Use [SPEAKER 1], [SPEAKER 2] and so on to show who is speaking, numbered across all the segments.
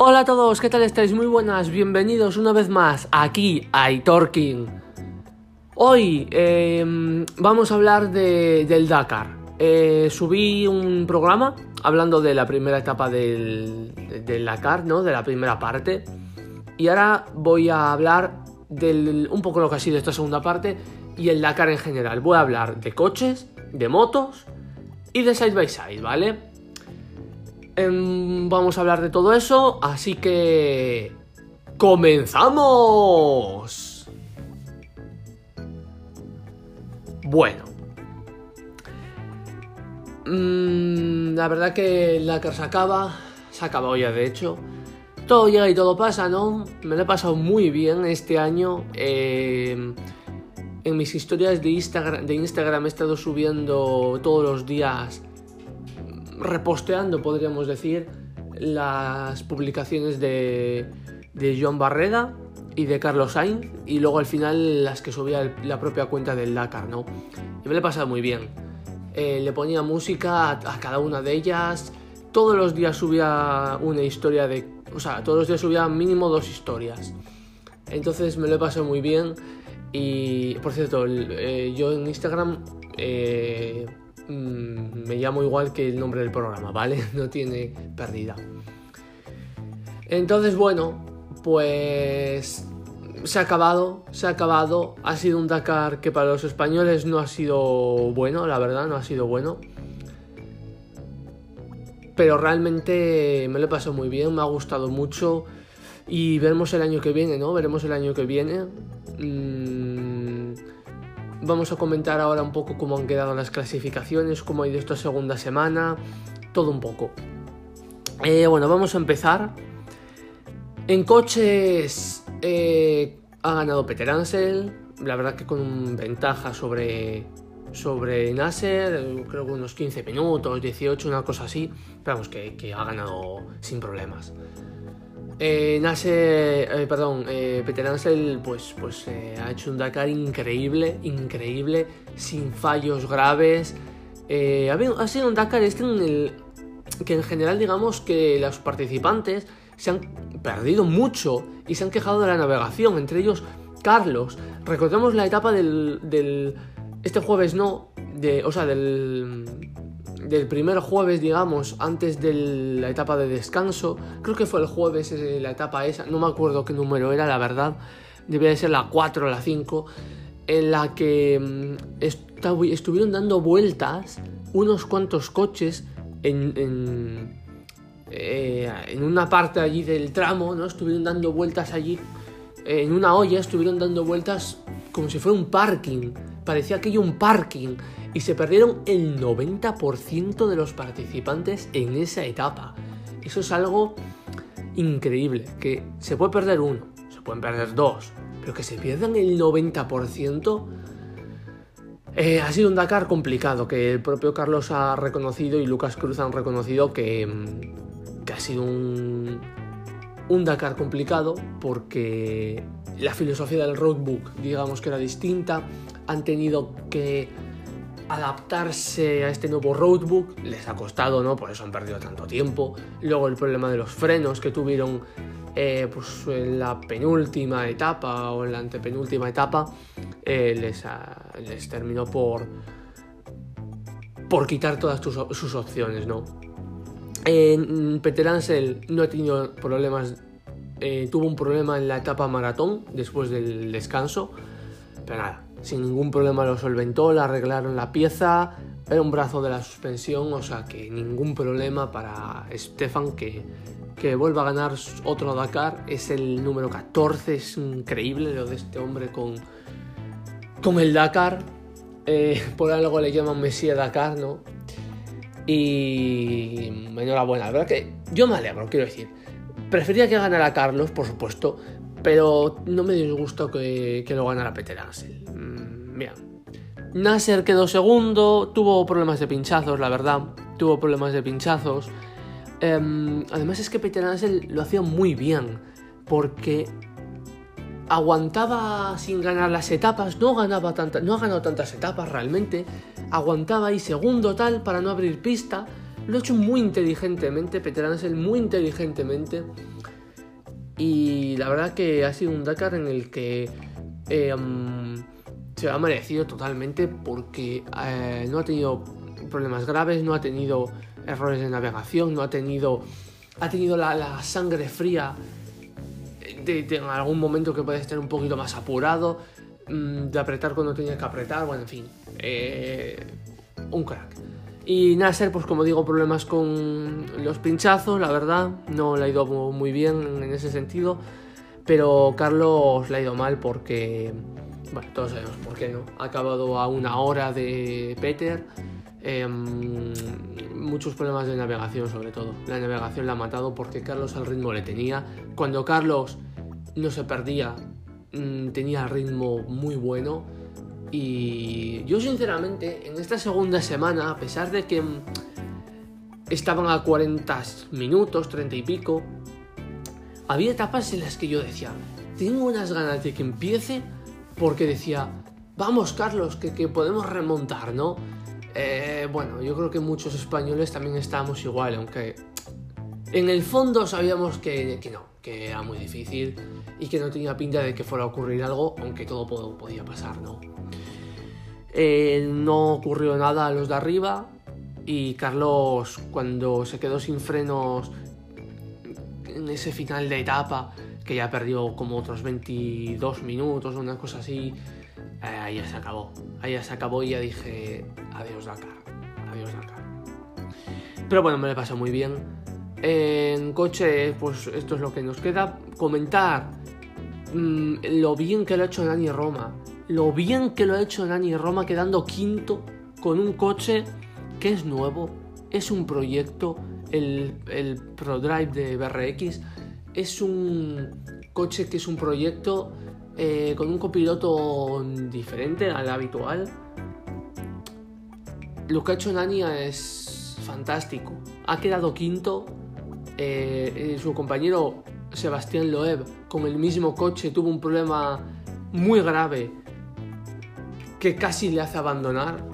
[SPEAKER 1] Hola a todos, ¿qué tal estáis? Muy buenas, bienvenidos una vez más aquí a iTorking. Hoy eh, vamos a hablar de, del Dakar. Eh, subí un programa hablando de la primera etapa del, del, Dakar, ¿no? De la primera parte. Y ahora voy a hablar del un poco lo que ha sido esta segunda parte y el Dakar en general. Voy a hablar de coches, de motos y de side by side, ¿vale? Em, vamos a hablar de todo eso, así que... ¡Comenzamos! Bueno. Mm, la verdad que la que se acaba, se ha acabado ya de hecho. Todo llega y todo pasa, ¿no? Me lo he pasado muy bien este año. Eh, en mis historias de Instagram he estado subiendo todos los días reposteando, podríamos decir, las publicaciones de, de John Barreda y de Carlos Sainz y luego al final las que subía la propia cuenta del Dakar, ¿no? Y me lo he pasado muy bien. Eh, le ponía música a, cada una de ellas. Todos los días subía una historia de... O sea, todos los días subía mínimo dos historias. Entonces me lo he pasado muy bien. Y por cierto, eh, yo en Instagram eh, Mm, me llamo igual que el nombre del programa, ¿vale? No tiene pérdida. Entonces, bueno, pues se ha acabado, se ha acabado. Ha sido un Dakar que para los españoles no ha sido bueno, la verdad, no ha sido bueno. Pero realmente me lo he pasado muy bien, me ha gustado mucho. Y veremos el año que viene, ¿no? Veremos el año que viene. Mm, Vamos a comentar ahora un poco cómo han quedado las clasificaciones, cómo ha ido esta segunda semana, todo un poco. Eh, bueno, vamos a empezar. En coches eh, ha ganado Peter Ansel, la verdad que con ventaja sobre, sobre Nasser, creo que unos 15 minutos, 18, una cosa así, pero vamos, que, que ha ganado sin problemas. Eh, eh, perdón, eh, Peter Ansel pues, pues eh, ha hecho un Dakar increíble, increíble, sin fallos graves. Ha, sido un Dakar este en el que en general digamos que los participantes se han perdido mucho y se han quejado de la navegación, entre ellos Carlos. Recordemos la etapa del, del este jueves no, de, o sea, del del primer jueves, digamos, antes de la etapa de descanso. Creo que fue el jueves eh, la etapa esa, no me acuerdo qué número era, la verdad. Debía de ser la 4 o la 5, en la que mm, estuvieron dando vueltas unos cuantos coches en, en, eh, en, una parte allí del tramo, ¿no? Estuvieron dando vueltas allí en una olla, estuvieron dando vueltas como si fuera un parking. Parecía aquello un parking y se perdieron el 90% de los participantes en esa etapa. Eso es algo increíble, que se puede perder uno, se pueden perder dos, pero que se pierdan el 90%... Eh, ha sido un Dakar complicado, que el propio Carlos ha reconocido y Lucas Cruz han reconocido que, mm, que ha sido un, un Dakar complicado porque la filosofía del roadbook digamos que era distinta, han tenido que adaptarse a este nuevo roadbook les ha costado, ¿no? Por eso han perdido tanto tiempo. Luego el problema de los frenos que tuvieron eh, pues en la penúltima etapa o en la antepenúltima etapa eh, les, les, terminó por, por quitar todas sus opciones, ¿no? En Peter Ansel no ha tenido problemas, eh, tuvo un problema en la etapa maratón después del descanso, pero nada, sin ningún problema lo solventó, le arreglaron la pieza, era un brazo de la suspensión, o sea que ningún problema para Stefan que, que vuelva a ganar otro Dakar, es el número 14, es increíble lo de este hombre con, con el Dakar, eh, por algo le llaman Messi Dakar, ¿no? Y enhorabuena, la verdad que yo me alegro, quiero decir. Prefería que ganara Carlos, por supuesto, pero no me disgustó que, que lo ganara Peter Ansel. Bien. Nasser quedó segundo, tuvo problemas de pinchazos, la verdad. Tuvo problemas de pinchazos. Em, además es que Peter Ansel lo hacía muy bien, porque aguantaba sin ganar las etapas, no ganaba tantas, no ha ganado tantas etapas realmente, aguantaba ahí segundo tal para no abrir pista, lo ha hecho muy inteligentemente, Peter Ansel muy inteligentemente, Y la verdad que ha sido un Dakar en el que mm, se ha merecido totalmente porque eh, no ha tenido problemas graves, no ha tenido errores de navegación, no ha tenido, ha tenido la, sangre fría de, en algún momento que puede estar un poquito más apurado, mm, de apretar cuando tenía que apretar, bueno, en fin, eh, un crack. Y Nasser, pues como digo, problemas con los pinchazos, la verdad, no le ha ido muy bien en ese sentido, pero Carlos le ha ido mal porque, bueno, todos sabemos por qué no, ha acabado a una hora de Peter Em, muchos problemas de navegación sobre todo. La navegación la ha matado porque Carlos al ritmo le tenía. Cuando Carlos no se perdía, mm, tenía ritmo muy bueno. Y yo sinceramente, en esta segunda semana, a pesar de que estaban a 40 minutos, 30 y pico, había etapas en las que yo decía, tengo unas ganas de que empiece porque decía, vamos Carlos, que, que podemos remontar, ¿no? Eh, bueno, yo creo que muchos españoles también estábamos igual, aunque en el fondo sabíamos que, no, era muy difícil y que no tenía pinta de que fuera a ocurrir algo, aunque todo podía pasar, ¿no? Eh, no ocurrió nada a los de arriba y Carlos cuando se quedó sin frenos en ese final de etapa, que ya perdió como otros 22 minutos, una cosa así, eh, ahí ya se acabó. Ahí ya se acabó y ya dije, adiós Dakar, adiós Dakar. Pero bueno, me lo pasado muy bien. En coche, pues esto es lo que nos queda. Comentar mm, lo bien que lo ha hecho Nani Roma. Lo bien que lo ha hecho Nani Roma quedando quinto con un coche que es nuevo. Es un proyecto. El, el ProDrive de BRX es un coche que es un proyecto eh, con un copiloto diferente al habitual. Lo que ha hecho Nania es fantástico. Ha quedado quinto. Eh, eh, su compañero Sebastián Loeb, con el mismo coche, tuvo un problema muy grave que casi le hace abandonar.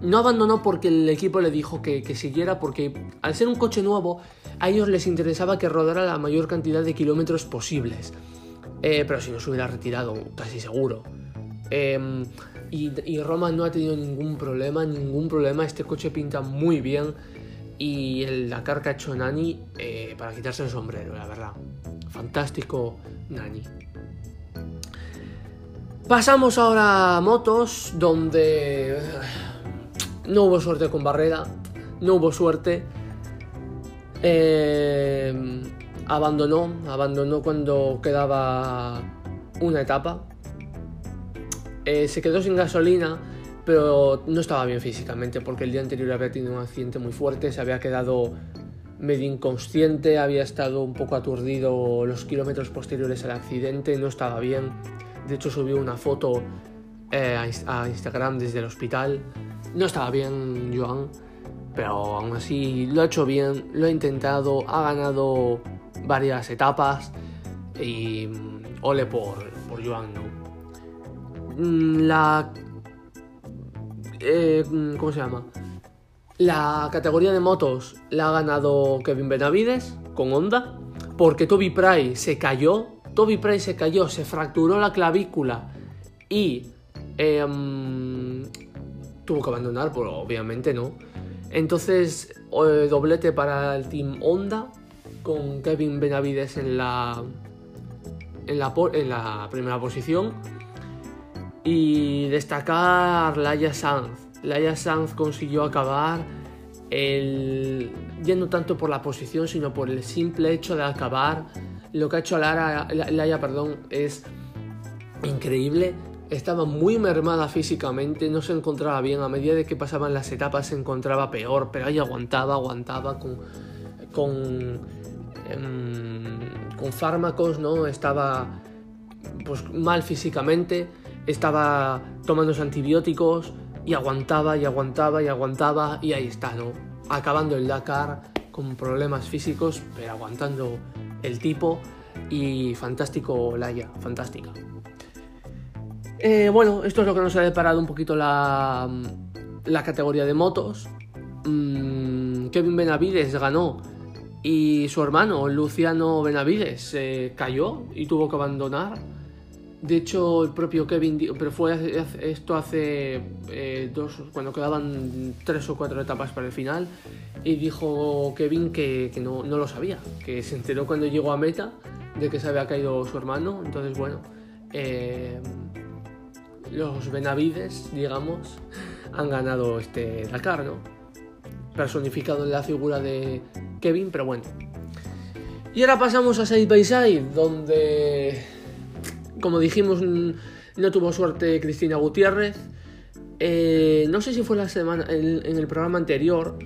[SPEAKER 1] No abandonó porque el equipo le dijo que, siguiera, porque al ser un coche nuevo, a ellos les interesaba que rodara la mayor cantidad de kilómetros posibles. Eh, pero si no se hubiera retirado, casi seguro. Em, y, Roma no ha tenido ningún problema, ningún problema. Este coche pinta muy bien. Y el que ha hecho Nani, eh, para quitarse el sombrero, la verdad. Fantástico Nani. Pasamos ahora a motos, donde no hubo suerte con Barrera, no hubo suerte. Eh, abandonó, abandonó cuando quedaba una etapa. Eh, se quedó sin gasolina, pero no estaba bien físicamente porque el día anterior había tenido un accidente muy fuerte, se había quedado medio inconsciente, había estado un poco aturdido los kilómetros posteriores al accidente, no estaba bien. De hecho subió una foto eh, a Instagram desde el hospital. No estaba bien Joan, pero aún así lo ha hecho bien, lo ha intentado, ha ganado varias etapas y mm, ole por, por Joan, ¿no? Mm, la... Eh, ¿Cómo se llama? La categoría de motos la ha ganado Kevin Benavides con Honda porque Toby Price se cayó, Toby Price se cayó, se fracturó la clavícula y em, tuvo que abandonar, pero obviamente no. Entonces, eh, doblete para el team Honda con Kevin Benavides en la, en la, en la primera posición. Y destacar Laia Sanz. Laia Sanz consiguió acabar el, ya no tanto por la posición, sino por el simple hecho de acabar. Lo que ha hecho Lara, Laia perdón, es increíble. Estaba muy mermada físicamente, no se encontraba bien. A medida de que pasaban las etapas se encontraba peor, pero ahí aguantaba, aguantaba con, con Em, con fármacos, ¿no? Estaba pues, mal físicamente, estaba tomando antibióticos y aguantaba y aguantaba y aguantaba y ahí está, ¿no? Acabando el Dakar con problemas físicos, pero aguantando el tipo y fantástico Laia, fantástica. Eh, bueno, esto es lo que nos ha deparado un poquito la, la categoría de motos. Mm, Kevin Benavides ganó y su hermano, Luciano Benavides, cayó y tuvo que abandonar. De hecho, el propio Kevin, pero fue esto hace eh, dos, cuando quedaban tres o cuatro etapas para el final, y dijo Kevin que, no, lo sabía, que se enteró cuando llegó a meta de que se había caído su hermano. Entonces, bueno, eh, los Benavides, digamos, han ganado este Dakar, ¿no? personificado en la figura de Kevin, pero bueno. Y ahora pasamos a Side by Side, donde, como dijimos, no tuvo suerte Cristina Gutiérrez. Eh, no sé si fue la semana en, el programa anterior,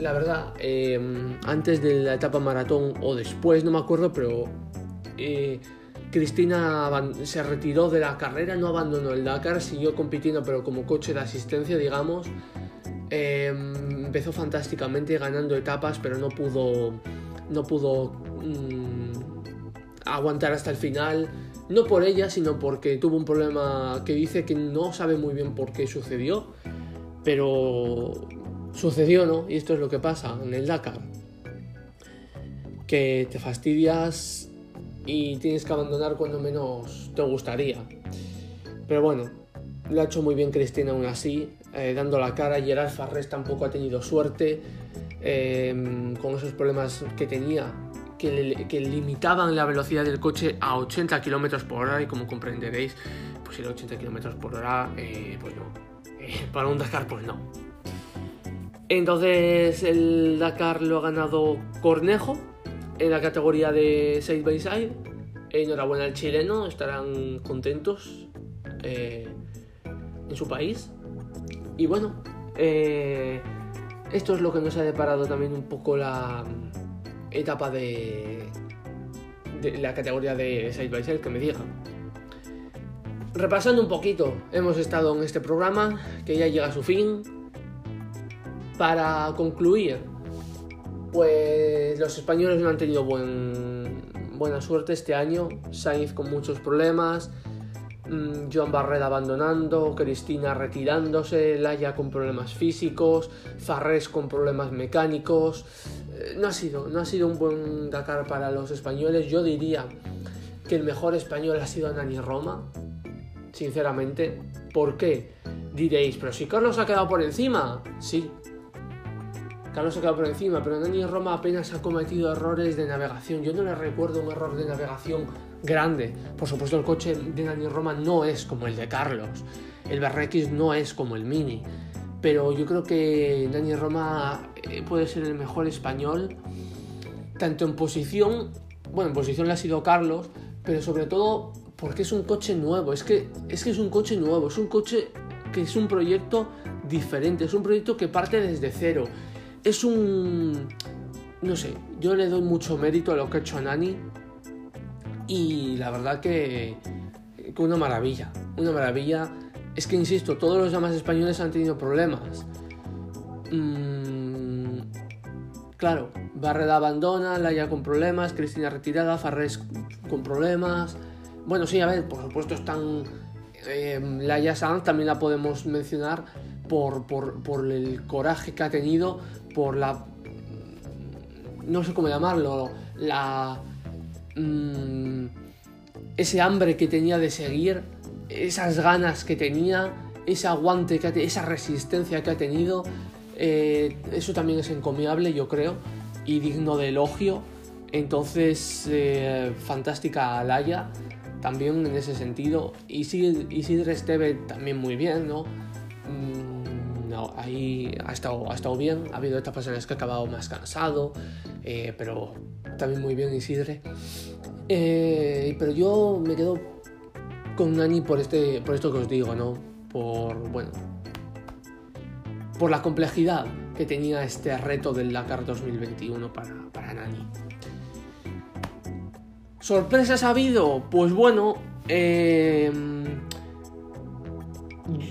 [SPEAKER 1] la verdad, eh, antes de la etapa maratón o después, no me acuerdo, pero eh, Cristina se retiró de la carrera, no abandonó el Dakar, siguió compitiendo, pero como coche de asistencia, digamos. Em, empezó fantásticamente ganando etapas, pero no pudo, no pudo mm, aguantar hasta el final. No por ella, sino porque tuvo un problema que dice que no sabe muy bien por qué sucedió. Pero sucedió, ¿no? Y esto es lo que pasa en el Dakar. Que te fastidias y tienes que abandonar cuando menos te gustaría. Pero bueno, lo ha hecho muy bien Cristina aún así. Eh, dando la cara. Gerard Farrés tampoco ha tenido suerte em, con esos problemas que tenía, que, limitaban la velocidad del coche a 80 km por hora. Y como comprenderéis, pues el 80 km por hora, eh, pues no. Eh, para un Dakar, pues no. Entonces el Dakar lo ha ganado Cornejo en la categoría de side by side. Enhorabuena al chileno, estarán contentos en su país. Y bueno, eh, esto es lo que nos ha deparado también un poco la etapa de, la categoría de Side by Side que me diga. Repasando un poquito, hemos estado en este programa que ya llega a su fin. Para concluir, pues los españoles no han tenido buena suerte este año. Sainz con muchos problemas, Mm, Joan Barret abandonando, Cristina retirándose, Laia con problemas físicos, Farrés con problemas mecánicos. Eh, no, ha sido, no ha sido un buen Dakar para los españoles. Yo diría que el mejor español ha sido Nani Roma, sinceramente. ¿Por qué? Diréis, pero si Carlos ha quedado por encima. Sí, Carlos se quedado por encima, pero Nani Roma apenas ha cometido errores de navegación. Yo no le recuerdo un error de navegación grande. Por supuesto, el coche de Dani Roma no es como el de Carlos. El BRX no es como el Mini. Pero yo creo que Dani Roma eh, puede ser el mejor español, tanto en posición, bueno, en posición le ha sido Carlos, pero sobre todo porque es un coche nuevo. Es que, es que es un coche nuevo, es un coche que es un proyecto diferente, es un proyecto que parte desde cero es un... No sé, yo le doy mucho mérito a lo que ha hecho Nani y la verdad que, que una maravilla, una maravilla. Es que, insisto, todos los demás españoles han tenido problemas. Mm, claro, Barreda abandona, Laia con problemas, Cristina retirada, Farrés con problemas. Bueno, sí, a ver, por supuesto están... Eh, Laia Sanz también la podemos mencionar por, por, por, el coraje que ha tenido por la... no sé cómo llamarlo, la... Mm, ese hambre que tenía de seguir, esas ganas que tenía, ese aguante, que esa resistencia que ha tenido, eh, eso también es encomiable, yo creo, y digno de elogio. Entonces, eh, fantástica Alaya, también en ese sentido. Y Isidre Esteve también muy bien, ¿no? Mm, ahí ha estado, ha estado bien. Ha habido etapas en que ha acabado más cansado, eh, pero también muy bien Isidre. Pero yo me quedo con Nani por, este, por esto que os digo, ¿no? Por, bueno, por la complejidad que tenía este reto del Dakar 2021 para, para Nani. ¿Sorpresas ha habido? Pues bueno, eh,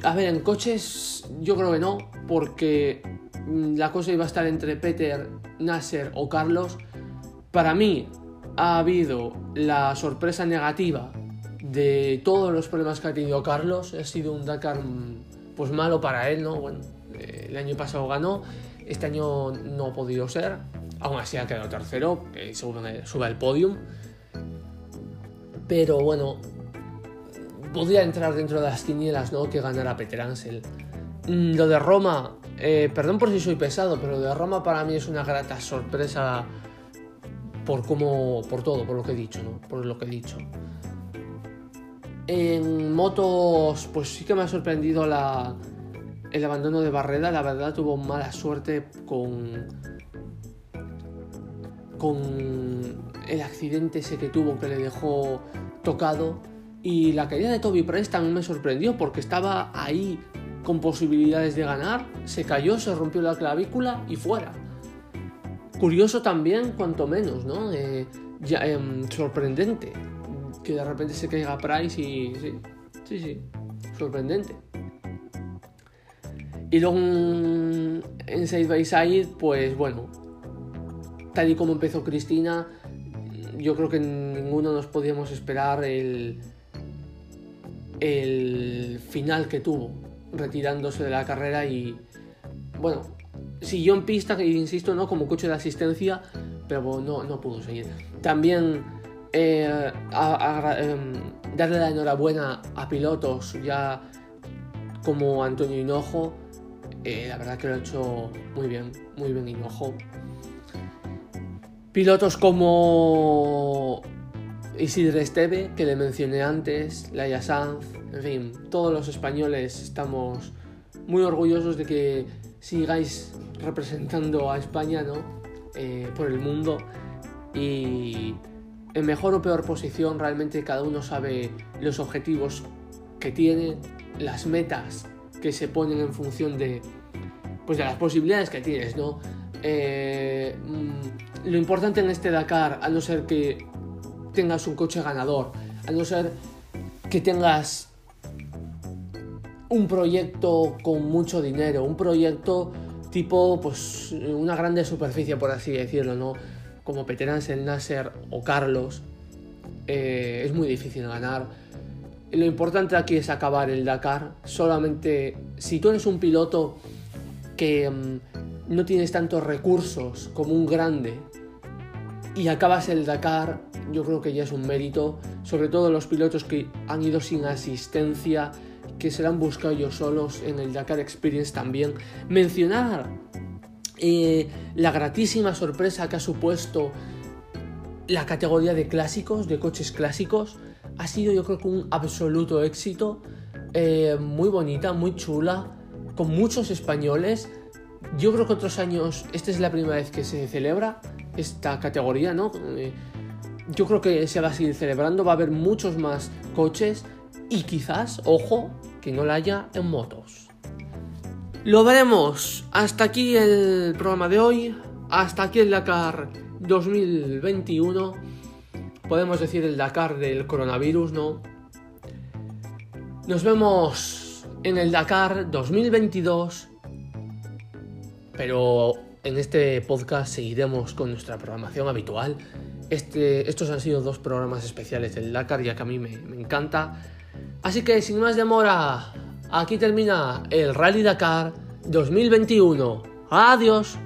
[SPEAKER 1] a ver, en coches yo creo que no, porque mm, la cosa iba a estar entre Peter, Nasser o Carlos. Para mí ha habido la sorpresa negativa de todos los problemas que ha tenido Carlos. Ha sido un Dakar pues malo para él, ¿no? Bueno, eh, el año pasado ganó, este año no ha podido ser. Aún así ha quedado tercero, que sube, sube al podium. Pero bueno, podría entrar dentro de las quinielas, ¿no? Que ganara Peter Ansel. Mm, lo de Roma, eh, perdón por si soy pesado, pero lo de Roma para mí es una grata sorpresa por cómo, por todo, por lo que he dicho, ¿no? Por lo que he dicho. En motos, pues sí que me ha sorprendido la, el abandono de Barreda. La verdad tuvo mala suerte con, con el accidente ese que tuvo que le dejó tocado. Y la caída de Toby Price también me sorprendió porque estaba ahí con posibilidades de ganar. Se cayó, se rompió la clavícula y fuera. Curioso también, cuanto menos, ¿no? Eh, ya, em, sorprendente que de repente se caiga Price y sí, sí, sí, sorprendente. Y luego en Side by Side, pues bueno, tal y como empezó Cristina, yo creo que ninguno nos podíamos esperar el, el final que tuvo, retirándose de la carrera y bueno, siguió en pista, insisto, no como coche de asistencia, pero no, no pudo seguir. También eh, em, darle la enhorabuena a pilotos ya como Antonio Hinojo. Eh, la verdad que lo ha hecho muy bien, muy bien Hinojo. Pilotos como Isidre Esteve, que le mencioné antes, Laia Sanz, en fin, todos los españoles estamos muy orgullosos de que sigáis representando a España ¿no? Eh, por el mundo y en mejor o peor posición, realmente cada uno sabe los objetivos que tiene, las metas que se ponen en función de, pues de las posibilidades que tienes, ¿no? Eh, mm, lo importante en este Dakar, a no ser que tengas un coche ganador, a no ser que tengas un proyecto con mucho dinero, un proyecto tipo, pues, una grande superficie, por así decirlo, ¿no? Como el Nasser o Carlos, eh, es muy difícil ganar. Lo importante aquí es acabar el Dakar. Solamente si tú eres un piloto que mm, no tienes tantos recursos como un grande y acabas el Dakar, yo creo que ya es un mérito. Sobre todo los pilotos que han ido sin asistencia, que se la han buscado ellos solos en el Dakar Experience también. Mencionar eh, la gratísima sorpresa que ha supuesto la categoría de clásicos, de coches clásicos, ha sido yo creo que un absoluto éxito, eh, muy bonita, muy chula, con muchos españoles. Yo creo que otros años, esta es la primera vez que se celebra esta categoría, ¿no? Eh, yo creo que se va a seguir celebrando, va a haber muchos más coches y quizás, ojo, que no la haya en motos. Lo veremos. Hasta aquí el programa de hoy. Hasta aquí el Dakar 2021. Podemos decir el Dakar del coronavirus, ¿no? Nos vemos en el Dakar 2022. Pero en este podcast seguiremos con nuestra programación habitual. Este, estos han sido dos programas especiales del Dakar, ya que a mí me, me encanta. Así que sin más demora, Aquí termina el Rally Dakar 2021. Adiós.